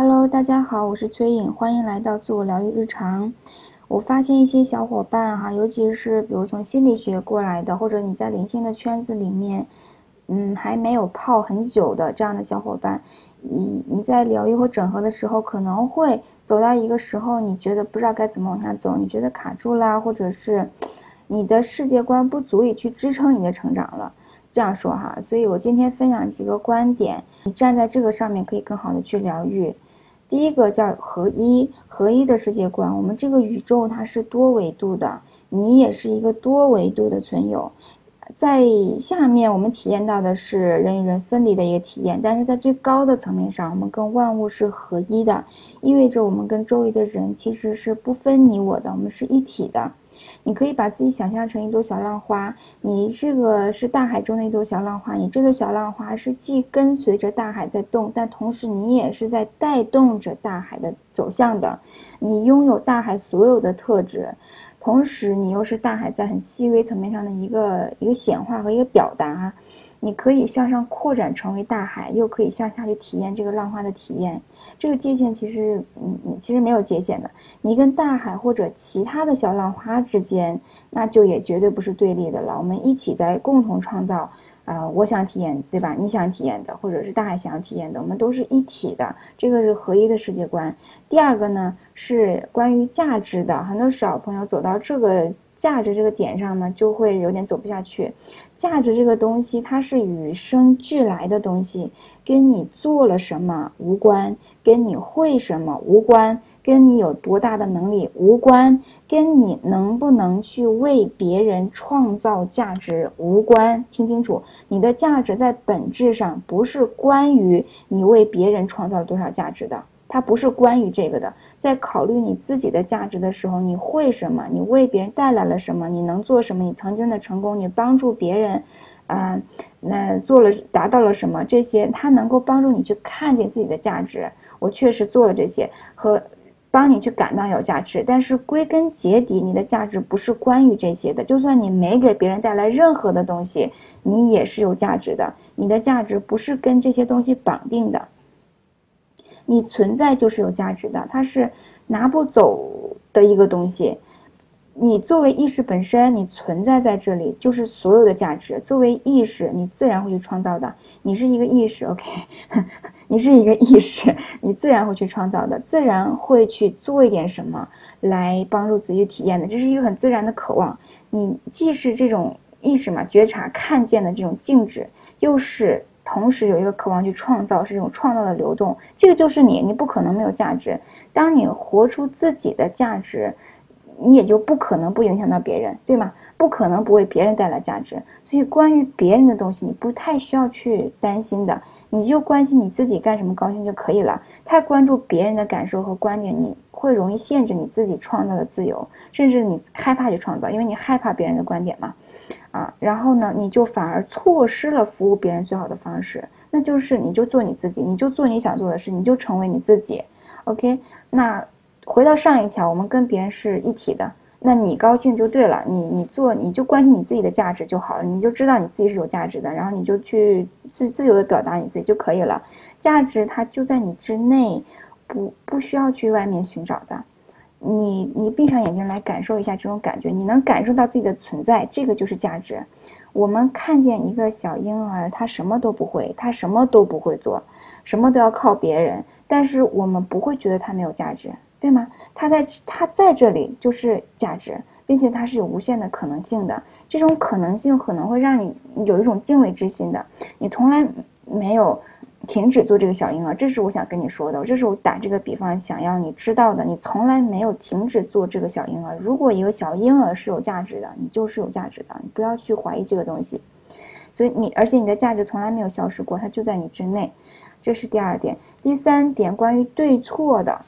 Hello，大家好，我是崔颖，欢迎来到自我疗愈日常。我发现一些小伙伴哈，尤其是比如从心理学过来的，或者你在灵性的圈子里面，嗯，还没有泡很久的这样的小伙伴，你你在疗愈或整合的时候，可能会走到一个时候，你觉得不知道该怎么往下走，你觉得卡住啦，或者是你的世界观不足以去支撑你的成长了。这样说哈，所以我今天分享几个观点，你站在这个上面可以更好的去疗愈。第一个叫合一，合一的世界观。我们这个宇宙它是多维度的，你也是一个多维度的存有。在下面我们体验到的是人与人分离的一个体验，但是在最高的层面上，我们跟万物是合一的，意味着我们跟周围的人其实是不分你我的，我们是一体的。你可以把自己想象成一朵小浪花，你这个是大海中的一朵小浪花，你这个小浪花是既跟随着大海在动，但同时你也是在带动着大海的走向的。你拥有大海所有的特质，同时你又是大海在很细微层面上的一个一个显化和一个表达。你可以向上扩展成为大海，又可以向下去体验这个浪花的体验。这个界限其实，嗯，其实没有界限的。你跟大海或者其他的小浪花之间，那就也绝对不是对立的了。我们一起在共同创造，啊，我想体验，对吧？你想体验的，或者是大海想要体验的，我们都是一体的。这个是合一的世界观。第二个呢，是关于价值的。很多小朋友走到这个价值这个点上呢，就会有点走不下去。价值这个东西，它是与生俱来的东西，跟你做了什么无关，跟你会什么无关，跟你有多大的能力无关，跟你能不能去为别人创造价值无关。听清楚，你的价值在本质上不是关于你为别人创造了多少价值的。它不是关于这个的，在考虑你自己的价值的时候，你会什么？你为别人带来了什么？你能做什么？你曾经的成功，你帮助别人，啊，那做了达到了什么？这些它能够帮助你去看见自己的价值。我确实做了这些，和帮你去感到有价值。但是归根结底，你的价值不是关于这些的。就算你没给别人带来任何的东西，你也是有价值的。你的价值不是跟这些东西绑定的。你存在就是有价值的，它是拿不走的一个东西。你作为意识本身，你存在在这里就是所有的价值。作为意识，你自然会去创造的。你是一个意识，OK？你是一个意识，你自然会去创造的，自然会去做一点什么来帮助自己体验的。这是一个很自然的渴望。你既是这种意识嘛，觉察、看见的这种静止，又是。同时有一个渴望去创造，是一种创造的流动，这个就是你，你不可能没有价值。当你活出自己的价值，你也就不可能不影响到别人，对吗？不可能不为别人带来价值。所以关于别人的东西，你不太需要去担心的，你就关心你自己干什么高兴就可以了。太关注别人的感受和观点，你会容易限制你自己创造的自由，甚至你害怕去创造，因为你害怕别人的观点嘛。啊，然后呢，你就反而错失了服务别人最好的方式，那就是你就做你自己，你就做你想做的事，你就成为你自己。OK，那回到上一条，我们跟别人是一体的，那你高兴就对了，你你做你就关心你自己的价值就好了，你就知道你自己是有价值的，然后你就去自自由的表达你自己就可以了，价值它就在你之内，不不需要去外面寻找的。你你闭上眼睛来感受一下这种感觉，你能感受到自己的存在，这个就是价值。我们看见一个小婴儿，他什么都不会，他什么都不会做，什么都要靠别人，但是我们不会觉得他没有价值，对吗？他在他在这里就是价值，并且他是有无限的可能性的。这种可能性可能会让你有一种敬畏之心的，你从来没有。停止做这个小婴儿，这是我想跟你说的。这是我打这个比方想要你知道的。你从来没有停止做这个小婴儿。如果一个小婴儿是有价值的，你就是有价值的。你不要去怀疑这个东西。所以你，而且你的价值从来没有消失过，它就在你之内。这是第二点。第三点，关于对错的，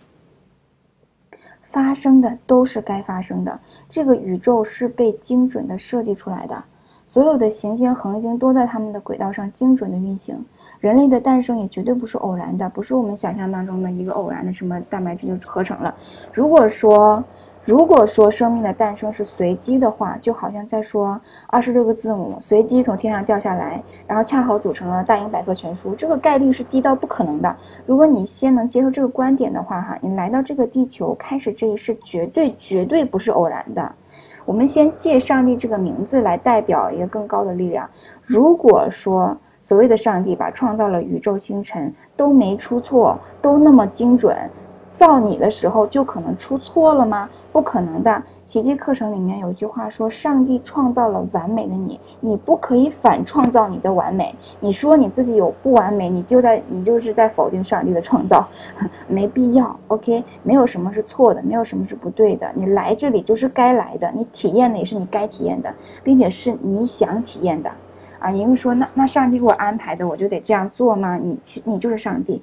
发生的都是该发生的。这个宇宙是被精准的设计出来的，所有的行星、恒星都在他们的轨道上精准的运行。人类的诞生也绝对不是偶然的，不是我们想象当中的一个偶然的什么蛋白质就合成了。如果说如果说生命的诞生是随机的话，就好像在说二十六个字母随机从天上掉下来，然后恰好组成了大英百科全书，这个概率是低到不可能的。如果你先能接受这个观点的话，哈，你来到这个地球开始这一世，绝对绝对不是偶然的。我们先借上帝这个名字来代表一个更高的力量。如果说所谓的上帝把创造了宇宙星辰都没出错，都那么精准。造你的时候就可能出错了吗？不可能的。奇迹课程里面有句话说：“上帝创造了完美的你，你不可以反创造你的完美。你说你自己有不完美，你就在你就是在否定上帝的创造，没必要。OK，没有什么是错的，没有什么是不对的。你来这里就是该来的，你体验的也是你该体验的，并且是你想体验的。”啊，你会说那那上帝给我安排的，我就得这样做吗？你其你就是上帝，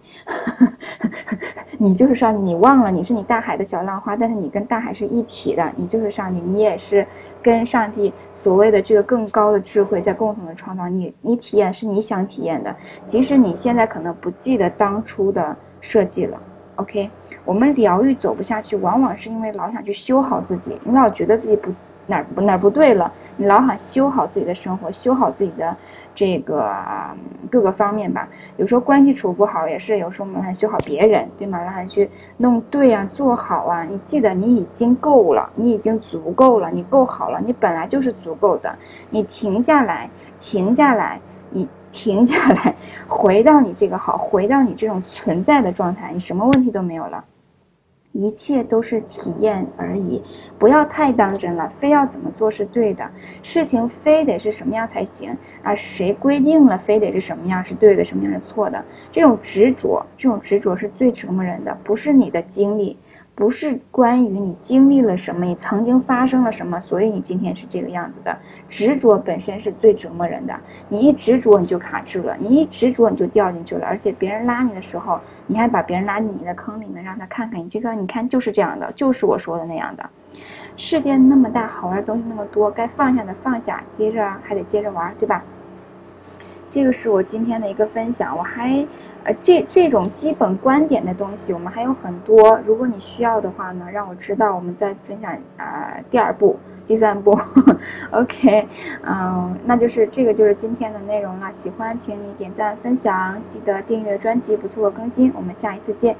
你就是上帝。你忘了你是你大海的小浪花，但是你跟大海是一体的，你就是上帝，你也是跟上帝所谓的这个更高的智慧在共同的创造。你你体验是你想体验的，即使你现在可能不记得当初的设计了。OK，我们疗愈走不下去，往往是因为老想去修好自己，你老觉得自己不。哪不哪不对了？你老喊修好自己的生活，修好自己的这个各个方面吧。有时候关系处不好也是，有时候我们还修好别人，对吗？然后去弄对啊，做好啊。你记得你已经够了，你已经足够了，你够好了，你本来就是足够的。你停下来，停下来，你停下来，回到你这个好，回到你这种存在的状态，你什么问题都没有了。一切都是体验而已，不要太当真了，非要怎么做是对的，事情非得是什么样才行啊？谁规定了非得是什么样是对的，什么样是错的？这种执着，这种执着是最折磨人的，不是你的经历。不是关于你经历了什么，你曾经发生了什么，所以你今天是这个样子的。执着本身是最折磨人的，你一执着你就卡住了，你一执着你就掉进去了，而且别人拉你的时候，你还把别人拉进你的坑里面，让他看看你这个，你看就是这样的，就是我说的那样的。世界那么大，好玩的东西那么多，该放下的放下，接着还得接着玩，对吧？这个是我今天的一个分享，我还，呃，这这种基本观点的东西，我们还有很多。如果你需要的话呢，让我知道，我们再分享啊第二步、第三步。OK，嗯，那就是这个就是今天的内容了。喜欢请你点赞分享，记得订阅专辑，不错过更新。我们下一次见。